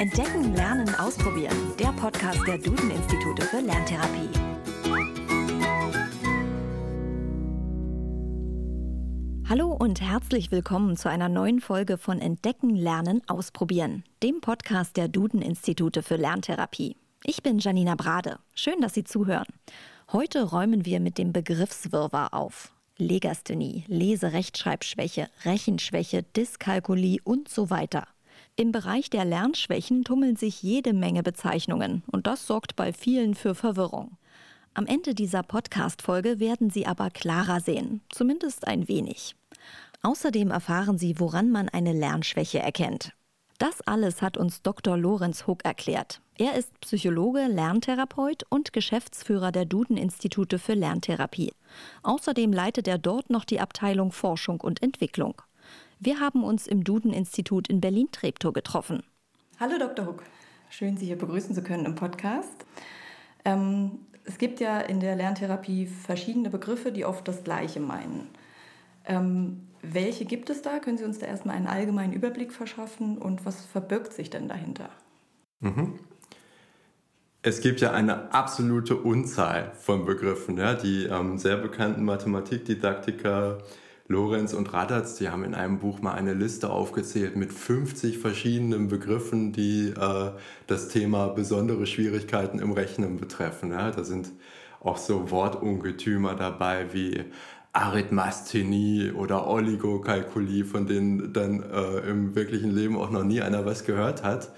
Entdecken, Lernen, Ausprobieren. Der Podcast der Duden-Institute für Lerntherapie. Hallo und herzlich willkommen zu einer neuen Folge von Entdecken, Lernen, Ausprobieren, dem Podcast der Duden-Institute für Lerntherapie. Ich bin Janina Brade. Schön, dass Sie zuhören. Heute räumen wir mit dem Begriffswirrwarr auf. Legasthenie, Leserechtschreibschwäche, Rechenschwäche, Dyskalkulie und so weiter. Im Bereich der Lernschwächen tummeln sich jede Menge Bezeichnungen und das sorgt bei vielen für Verwirrung. Am Ende dieser Podcast-Folge werden Sie aber klarer sehen, zumindest ein wenig. Außerdem erfahren Sie, woran man eine Lernschwäche erkennt. Das alles hat uns Dr. Lorenz Huck erklärt. Er ist Psychologe, Lerntherapeut und Geschäftsführer der Duden-Institute für Lerntherapie. Außerdem leitet er dort noch die Abteilung Forschung und Entwicklung. Wir haben uns im Duden-Institut in Berlin-Treptow getroffen. Hallo Dr. Huck, schön Sie hier begrüßen zu können im Podcast. Ähm, es gibt ja in der Lerntherapie verschiedene Begriffe, die oft das Gleiche meinen. Ähm, welche gibt es da? Können Sie uns da erstmal einen allgemeinen Überblick verschaffen und was verbirgt sich denn dahinter? Mhm. Es gibt ja eine absolute Unzahl von Begriffen. Ja? Die ähm, sehr bekannten Mathematikdidaktiker Lorenz und Radatz, die haben in einem Buch mal eine Liste aufgezählt mit 50 verschiedenen Begriffen, die äh, das Thema besondere Schwierigkeiten im Rechnen betreffen. Ja, da sind auch so Wortungetümer dabei wie Arithmasthenie oder Oligokalkulie, von denen dann äh, im wirklichen Leben auch noch nie einer was gehört hat.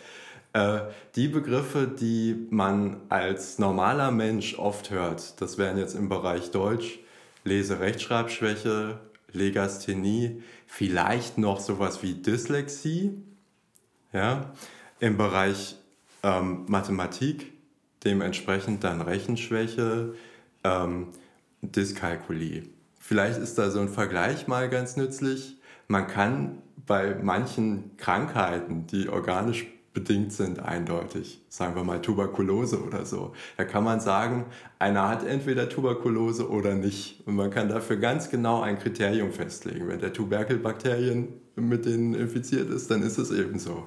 Äh, die Begriffe, die man als normaler Mensch oft hört, das wären jetzt im Bereich Deutsch Lese-Rechtschreibschwäche, Legasthenie, vielleicht noch sowas wie Dyslexie. Ja? Im Bereich ähm, Mathematik dementsprechend dann Rechenschwäche, ähm, Dyskalkulie. Vielleicht ist da so ein Vergleich mal ganz nützlich. Man kann bei manchen Krankheiten, die organisch bedingt sind, eindeutig. Sagen wir mal Tuberkulose oder so. Da kann man sagen, einer hat entweder Tuberkulose oder nicht. Und man kann dafür ganz genau ein Kriterium festlegen. Wenn der Tuberkelbakterien mit denen infiziert ist, dann ist es eben so.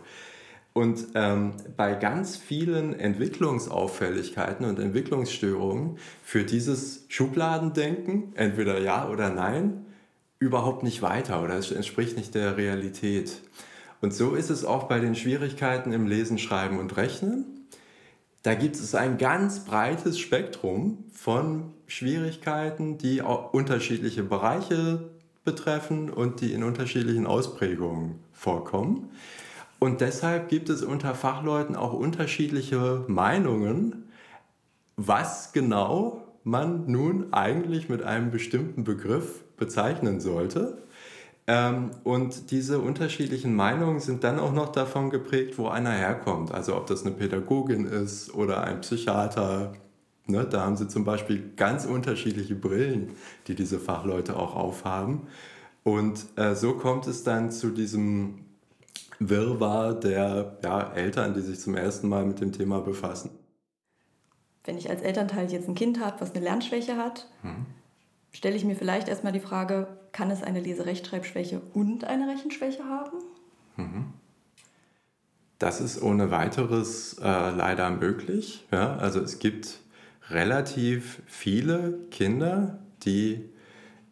Und ähm, bei ganz vielen Entwicklungsauffälligkeiten und Entwicklungsstörungen für dieses Schubladendenken, entweder ja oder nein, überhaupt nicht weiter oder es entspricht nicht der Realität. Und so ist es auch bei den Schwierigkeiten im Lesen, Schreiben und Rechnen. Da gibt es ein ganz breites Spektrum von Schwierigkeiten, die unterschiedliche Bereiche betreffen und die in unterschiedlichen Ausprägungen vorkommen. Und deshalb gibt es unter Fachleuten auch unterschiedliche Meinungen, was genau man nun eigentlich mit einem bestimmten Begriff bezeichnen sollte. Ähm, und diese unterschiedlichen Meinungen sind dann auch noch davon geprägt, wo einer herkommt. Also ob das eine Pädagogin ist oder ein Psychiater. Ne, da haben sie zum Beispiel ganz unterschiedliche Brillen, die diese Fachleute auch aufhaben. Und äh, so kommt es dann zu diesem Wirrwarr der ja, Eltern, die sich zum ersten Mal mit dem Thema befassen. Wenn ich als Elternteil jetzt ein Kind habe, was eine Lernschwäche hat, hm stelle ich mir vielleicht erstmal die Frage, kann es eine Leserechtschreibschwäche und eine Rechenschwäche haben? Mhm. Das ist ohne weiteres äh, leider möglich. Ja? Also es gibt relativ viele Kinder, die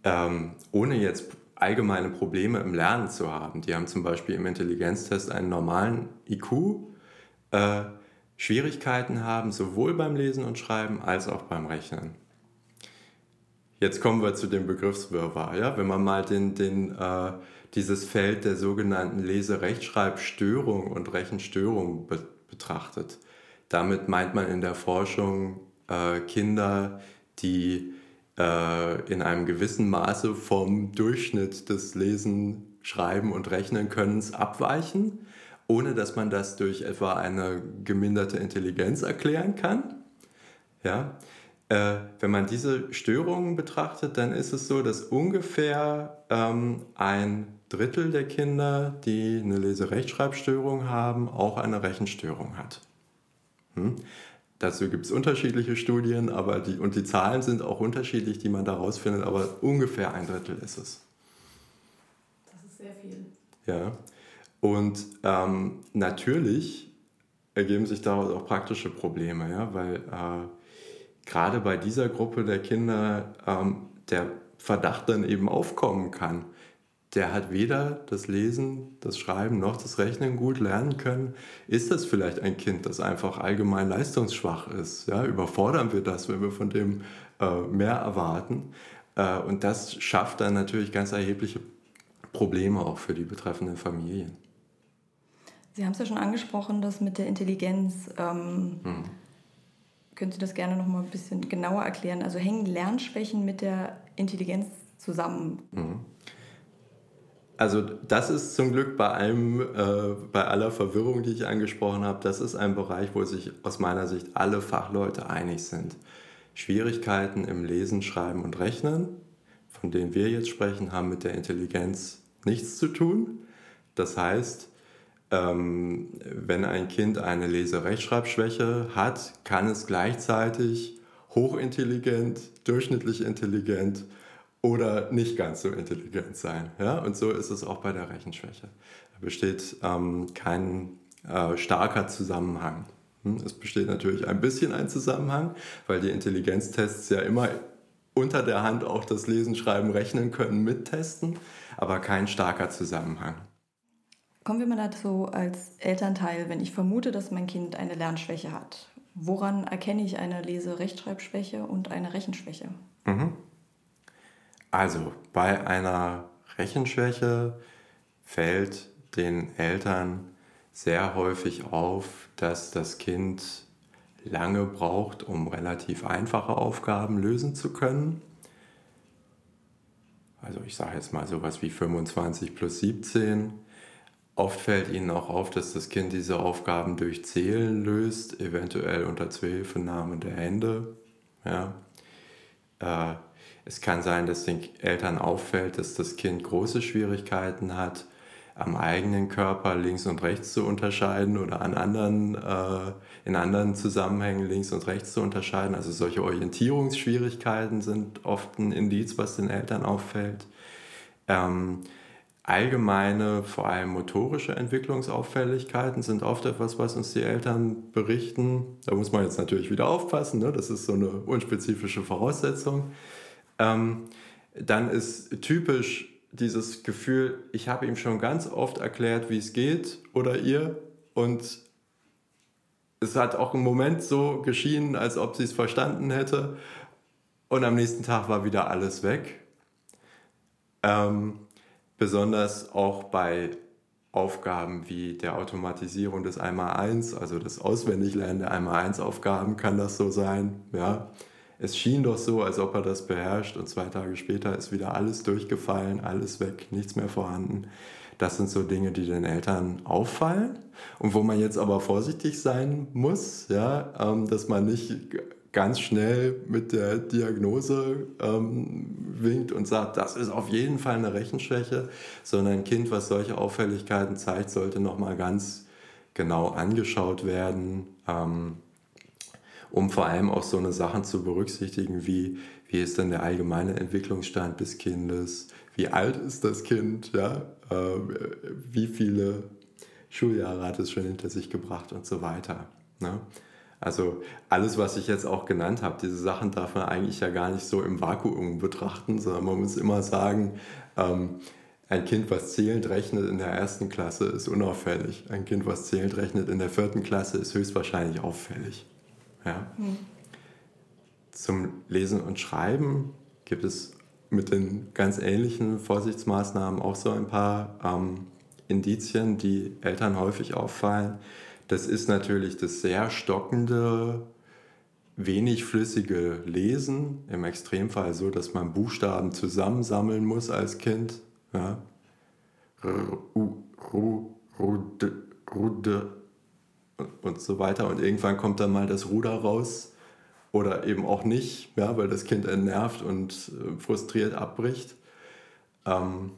ähm, ohne jetzt allgemeine Probleme im Lernen zu haben, die haben zum Beispiel im Intelligenztest einen normalen IQ, äh, Schwierigkeiten haben, sowohl beim Lesen und Schreiben als auch beim Rechnen. Jetzt kommen wir zu dem Begriffswirrwarr. Ja? Wenn man mal den, den, äh, dieses Feld der sogenannten Lese-Rechtschreibstörung und Rechenstörung be betrachtet, damit meint man in der Forschung äh, Kinder, die äh, in einem gewissen Maße vom Durchschnitt des Lesen, Schreiben und Rechnen Könnens abweichen, ohne dass man das durch etwa eine geminderte Intelligenz erklären kann. Ja? Äh, wenn man diese Störungen betrachtet, dann ist es so, dass ungefähr ähm, ein Drittel der Kinder, die eine Leserechtschreibstörung haben, auch eine Rechenstörung hat. Hm? Dazu gibt es unterschiedliche Studien, aber die, und die Zahlen sind auch unterschiedlich, die man daraus findet, aber ungefähr ein Drittel ist es. Das ist sehr viel. Ja. Und ähm, natürlich ergeben sich daraus auch praktische Probleme, ja, weil äh, gerade bei dieser Gruppe der Kinder ähm, der Verdacht dann eben aufkommen kann. Der hat weder das Lesen, das Schreiben noch das Rechnen gut lernen können. Ist das vielleicht ein Kind, das einfach allgemein leistungsschwach ist? Ja, überfordern wir das, wenn wir von dem äh, mehr erwarten? Äh, und das schafft dann natürlich ganz erhebliche Probleme auch für die betreffenden Familien. Sie haben es ja schon angesprochen, das mit der Intelligenz. Ähm, hm. Können Sie das gerne noch mal ein bisschen genauer erklären? Also hängen Lernschwächen mit der Intelligenz zusammen? Hm. Also das ist zum Glück bei allem, äh, bei aller Verwirrung, die ich angesprochen habe, das ist ein Bereich, wo sich aus meiner Sicht alle Fachleute einig sind. Schwierigkeiten im Lesen, Schreiben und Rechnen, von denen wir jetzt sprechen, haben mit der Intelligenz nichts zu tun. Das heißt, wenn ein Kind eine Lese-Rechtschreibschwäche hat, kann es gleichzeitig hochintelligent, durchschnittlich intelligent oder nicht ganz so intelligent sein. Ja? Und so ist es auch bei der Rechenschwäche. Da besteht ähm, kein äh, starker Zusammenhang. Hm? Es besteht natürlich ein bisschen ein Zusammenhang, weil die Intelligenztests ja immer unter der Hand auch das Lesen, Schreiben, Rechnen können mittesten, aber kein starker Zusammenhang. Kommen wir mal dazu als Elternteil, wenn ich vermute, dass mein Kind eine Lernschwäche hat. Woran erkenne ich eine Lese-Rechtschreibschwäche und eine Rechenschwäche? Mhm. Also bei einer Rechenschwäche fällt den Eltern sehr häufig auf, dass das Kind lange braucht, um relativ einfache Aufgaben lösen zu können. Also ich sage jetzt mal sowas wie 25 plus 17 Oft fällt ihnen auch auf, dass das Kind diese Aufgaben durch Zählen löst, eventuell unter Zuhilfenahme der Hände. Ja. Äh, es kann sein, dass den Eltern auffällt, dass das Kind große Schwierigkeiten hat, am eigenen Körper links und rechts zu unterscheiden oder an anderen, äh, in anderen Zusammenhängen links und rechts zu unterscheiden. Also solche Orientierungsschwierigkeiten sind oft ein Indiz, was den Eltern auffällt. Ähm, allgemeine, vor allem motorische Entwicklungsauffälligkeiten sind oft etwas, was uns die Eltern berichten. Da muss man jetzt natürlich wieder aufpassen, ne? das ist so eine unspezifische Voraussetzung. Ähm, dann ist typisch dieses Gefühl, ich habe ihm schon ganz oft erklärt, wie es geht oder ihr und es hat auch im Moment so geschienen, als ob sie es verstanden hätte und am nächsten Tag war wieder alles weg. Ähm, besonders auch bei Aufgaben wie der Automatisierung des Einmal-Eins, also das Auswendiglernen der Einmal-Eins-Aufgaben kann das so sein. Ja. Es schien doch so, als ob er das beherrscht und zwei Tage später ist wieder alles durchgefallen, alles weg, nichts mehr vorhanden. Das sind so Dinge, die den Eltern auffallen und wo man jetzt aber vorsichtig sein muss, ja, ähm, dass man nicht ganz schnell mit der Diagnose ähm, winkt und sagt, das ist auf jeden Fall eine Rechenschwäche, sondern ein Kind, was solche Auffälligkeiten zeigt, sollte nochmal ganz genau angeschaut werden, ähm, um vor allem auch so eine Sachen zu berücksichtigen, wie, wie ist denn der allgemeine Entwicklungsstand des Kindes, wie alt ist das Kind, ja, äh, wie viele Schuljahre hat es schon hinter sich gebracht und so weiter. Ne? Also alles, was ich jetzt auch genannt habe, diese Sachen darf man eigentlich ja gar nicht so im Vakuum betrachten, sondern man muss immer sagen, ähm, ein Kind, was zählend rechnet in der ersten Klasse, ist unauffällig. Ein Kind, was zählend rechnet in der vierten Klasse, ist höchstwahrscheinlich auffällig. Ja? Mhm. Zum Lesen und Schreiben gibt es mit den ganz ähnlichen Vorsichtsmaßnahmen auch so ein paar ähm, Indizien, die Eltern häufig auffallen. Das ist natürlich das sehr stockende, wenig flüssige Lesen. Im Extremfall so, dass man Buchstaben zusammensammeln muss als Kind. Ja. Und so weiter. Und irgendwann kommt dann mal das Ruder raus oder eben auch nicht, ja, weil das Kind entnervt und äh, frustriert abbricht. Ähm,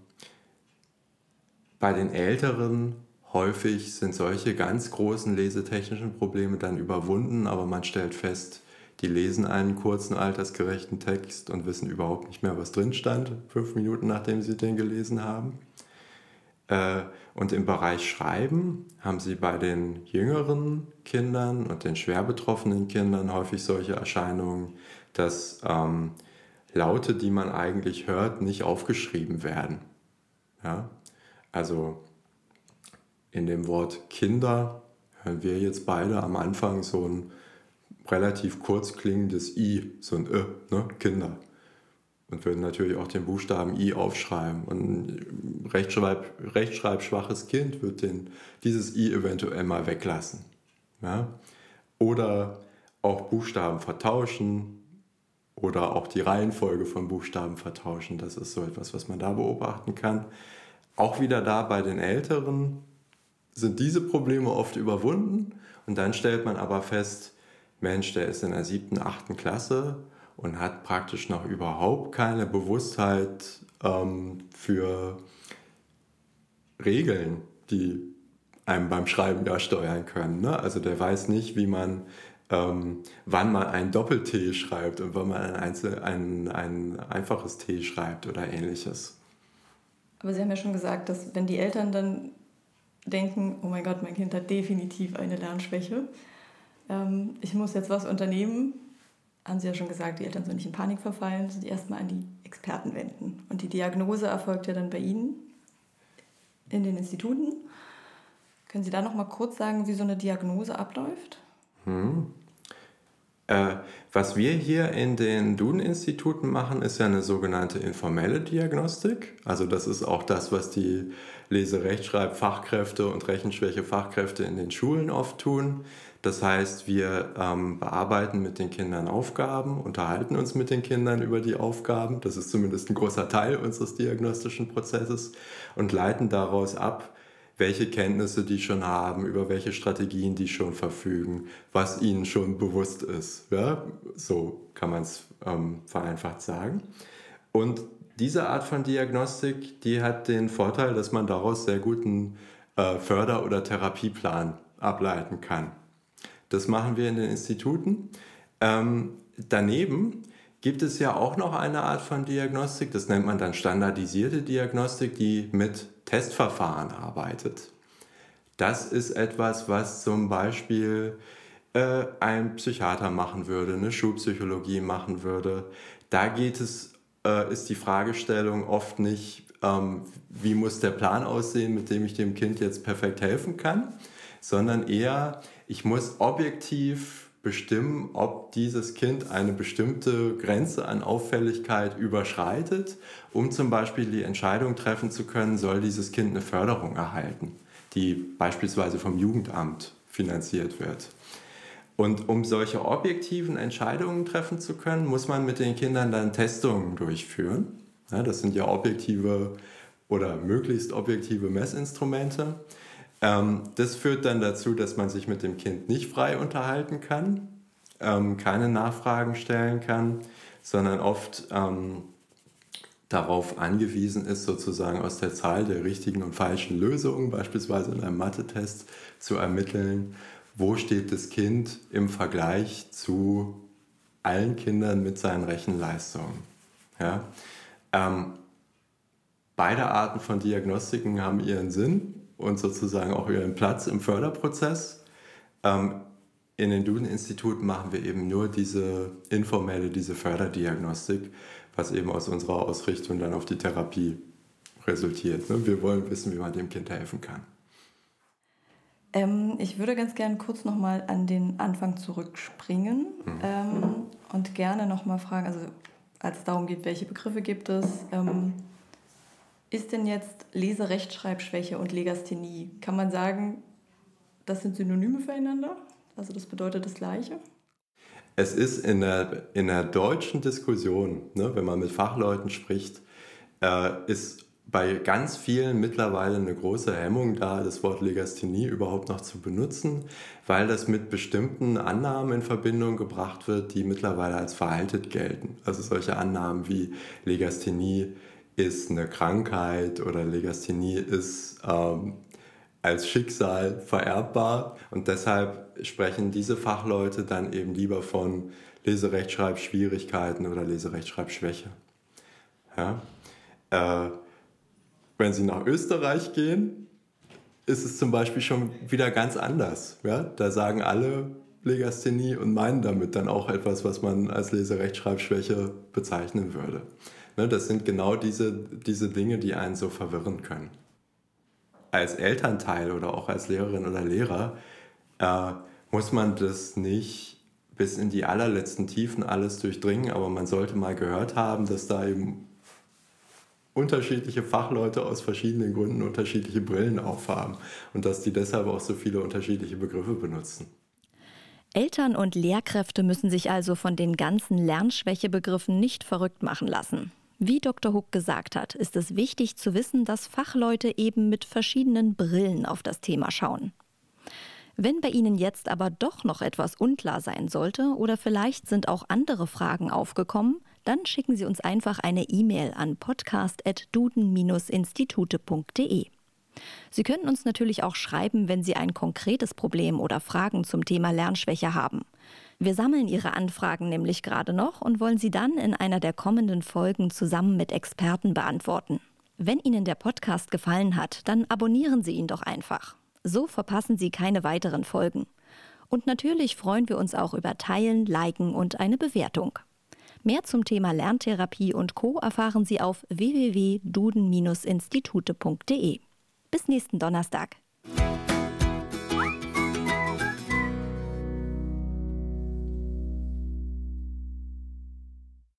bei den Älteren häufig sind solche ganz großen lesetechnischen Probleme dann überwunden, aber man stellt fest, die lesen einen kurzen, altersgerechten Text und wissen überhaupt nicht mehr, was drin stand, fünf Minuten nachdem sie den gelesen haben. Äh, und im Bereich Schreiben haben sie bei den jüngeren Kindern und den schwer betroffenen Kindern häufig solche Erscheinungen, dass ähm, Laute, die man eigentlich hört, nicht aufgeschrieben werden. Ja? Also in dem Wort Kinder hören wir jetzt beide am Anfang so ein relativ kurz klingendes I, so ein Ö, ne? Kinder und würden natürlich auch den Buchstaben I aufschreiben. Und ein Rechtschreib, rechtschreibschwaches Kind wird den, dieses I eventuell mal weglassen. Ja? Oder auch Buchstaben vertauschen oder auch die Reihenfolge von Buchstaben vertauschen. Das ist so etwas, was man da beobachten kann. Auch wieder da bei den Älteren sind diese Probleme oft überwunden und dann stellt man aber fest, Mensch, der ist in der siebten, achten Klasse und hat praktisch noch überhaupt keine Bewusstheit ähm, für Regeln, die einem beim Schreiben ja steuern können. Ne? Also der weiß nicht, wie man, ähm, wann man ein Doppel-T schreibt und wann man ein, Einzel ein, ein einfaches T schreibt oder ähnliches. Aber Sie haben ja schon gesagt, dass wenn die Eltern dann denken, oh mein Gott, mein Kind hat definitiv eine Lernschwäche, ähm, ich muss jetzt was unternehmen, haben Sie ja schon gesagt, die Eltern sollen nicht in Panik verfallen, sich erstmal an die Experten wenden. Und die Diagnose erfolgt ja dann bei Ihnen in den Instituten. Können Sie da noch mal kurz sagen, wie so eine Diagnose abläuft? Hm. Äh, was wir hier in den Duden-Instituten machen, ist ja eine sogenannte informelle Diagnostik. Also das ist auch das, was die Leserechtschreib-Fachkräfte und Rechenschwäche-Fachkräfte in den Schulen oft tun. Das heißt, wir ähm, bearbeiten mit den Kindern Aufgaben, unterhalten uns mit den Kindern über die Aufgaben. Das ist zumindest ein großer Teil unseres diagnostischen Prozesses und leiten daraus ab, welche Kenntnisse die schon haben, über welche Strategien die schon verfügen, was ihnen schon bewusst ist. Ja? So kann man es ähm, vereinfacht sagen. Und diese Art von Diagnostik, die hat den Vorteil, dass man daraus sehr guten äh, Förder- oder Therapieplan ableiten kann. Das machen wir in den Instituten. Ähm, daneben gibt es ja auch noch eine Art von Diagnostik, das nennt man dann standardisierte Diagnostik, die mit Testverfahren arbeitet. Das ist etwas, was zum Beispiel äh, ein Psychiater machen würde, eine Schulpsychologie machen würde. Da geht es, äh, ist die Fragestellung oft nicht, ähm, wie muss der Plan aussehen, mit dem ich dem Kind jetzt perfekt helfen kann, sondern eher, ich muss objektiv bestimmen, ob dieses Kind eine bestimmte Grenze an Auffälligkeit überschreitet, um zum Beispiel die Entscheidung treffen zu können, soll dieses Kind eine Förderung erhalten, die beispielsweise vom Jugendamt finanziert wird. Und um solche objektiven Entscheidungen treffen zu können, muss man mit den Kindern dann Testungen durchführen. Das sind ja objektive oder möglichst objektive Messinstrumente. Ähm, das führt dann dazu, dass man sich mit dem Kind nicht frei unterhalten kann, ähm, keine Nachfragen stellen kann, sondern oft ähm, darauf angewiesen ist, sozusagen aus der Zahl der richtigen und falschen Lösungen, beispielsweise in einem Mathe-Test, zu ermitteln, wo steht das Kind im Vergleich zu allen Kindern mit seinen Rechenleistungen. Ja? Ähm, beide Arten von Diagnostiken haben ihren Sinn und sozusagen auch ihren Platz im Förderprozess. Ähm, in den Duden-Instituten machen wir eben nur diese informelle, diese Förderdiagnostik, was eben aus unserer Ausrichtung dann auf die Therapie resultiert. Ne? Wir wollen wissen, wie man dem Kind helfen kann. Ähm, ich würde ganz gerne kurz nochmal an den Anfang zurückspringen mhm. ähm, und gerne nochmal fragen, also als es darum geht, welche Begriffe gibt es, ähm, ist denn jetzt Leserechtschreibschwäche und Legasthenie? Kann man sagen, das sind Synonyme füreinander? Also das bedeutet das Gleiche? Es ist in der, in der deutschen Diskussion, ne, wenn man mit Fachleuten spricht, äh, ist bei ganz vielen mittlerweile eine große Hemmung da, das Wort Legasthenie überhaupt noch zu benutzen, weil das mit bestimmten Annahmen in Verbindung gebracht wird, die mittlerweile als veraltet gelten. Also solche Annahmen wie Legasthenie ist eine Krankheit oder Legasthenie ist ähm, als Schicksal vererbbar und deshalb sprechen diese Fachleute dann eben lieber von Leserechtschreibschwierigkeiten oder Leserechtschreibschwäche. Ja? Äh, Wenn Sie nach Österreich gehen, ist es zum Beispiel schon wieder ganz anders. Ja? Da sagen alle Legasthenie und meinen damit dann auch etwas, was man als Leserechtschreibschwäche bezeichnen würde. Ne, das sind genau diese, diese Dinge, die einen so verwirren können. Als Elternteil oder auch als Lehrerin oder Lehrer äh, muss man das nicht bis in die allerletzten Tiefen alles durchdringen, aber man sollte mal gehört haben, dass da eben unterschiedliche Fachleute aus verschiedenen Gründen unterschiedliche Brillen aufhaben und dass die deshalb auch so viele unterschiedliche Begriffe benutzen. Eltern und Lehrkräfte müssen sich also von den ganzen Lernschwächebegriffen nicht verrückt machen lassen. Wie Dr. Huck gesagt hat, ist es wichtig zu wissen, dass Fachleute eben mit verschiedenen Brillen auf das Thema schauen. Wenn bei Ihnen jetzt aber doch noch etwas unklar sein sollte oder vielleicht sind auch andere Fragen aufgekommen, dann schicken Sie uns einfach eine E-Mail an podcast.duden-institute.de. Sie können uns natürlich auch schreiben, wenn Sie ein konkretes Problem oder Fragen zum Thema Lernschwäche haben. Wir sammeln Ihre Anfragen nämlich gerade noch und wollen sie dann in einer der kommenden Folgen zusammen mit Experten beantworten. Wenn Ihnen der Podcast gefallen hat, dann abonnieren Sie ihn doch einfach. So verpassen Sie keine weiteren Folgen. Und natürlich freuen wir uns auch über Teilen, Liken und eine Bewertung. Mehr zum Thema Lerntherapie und Co. erfahren Sie auf www.duden-institute.de. Bis nächsten Donnerstag.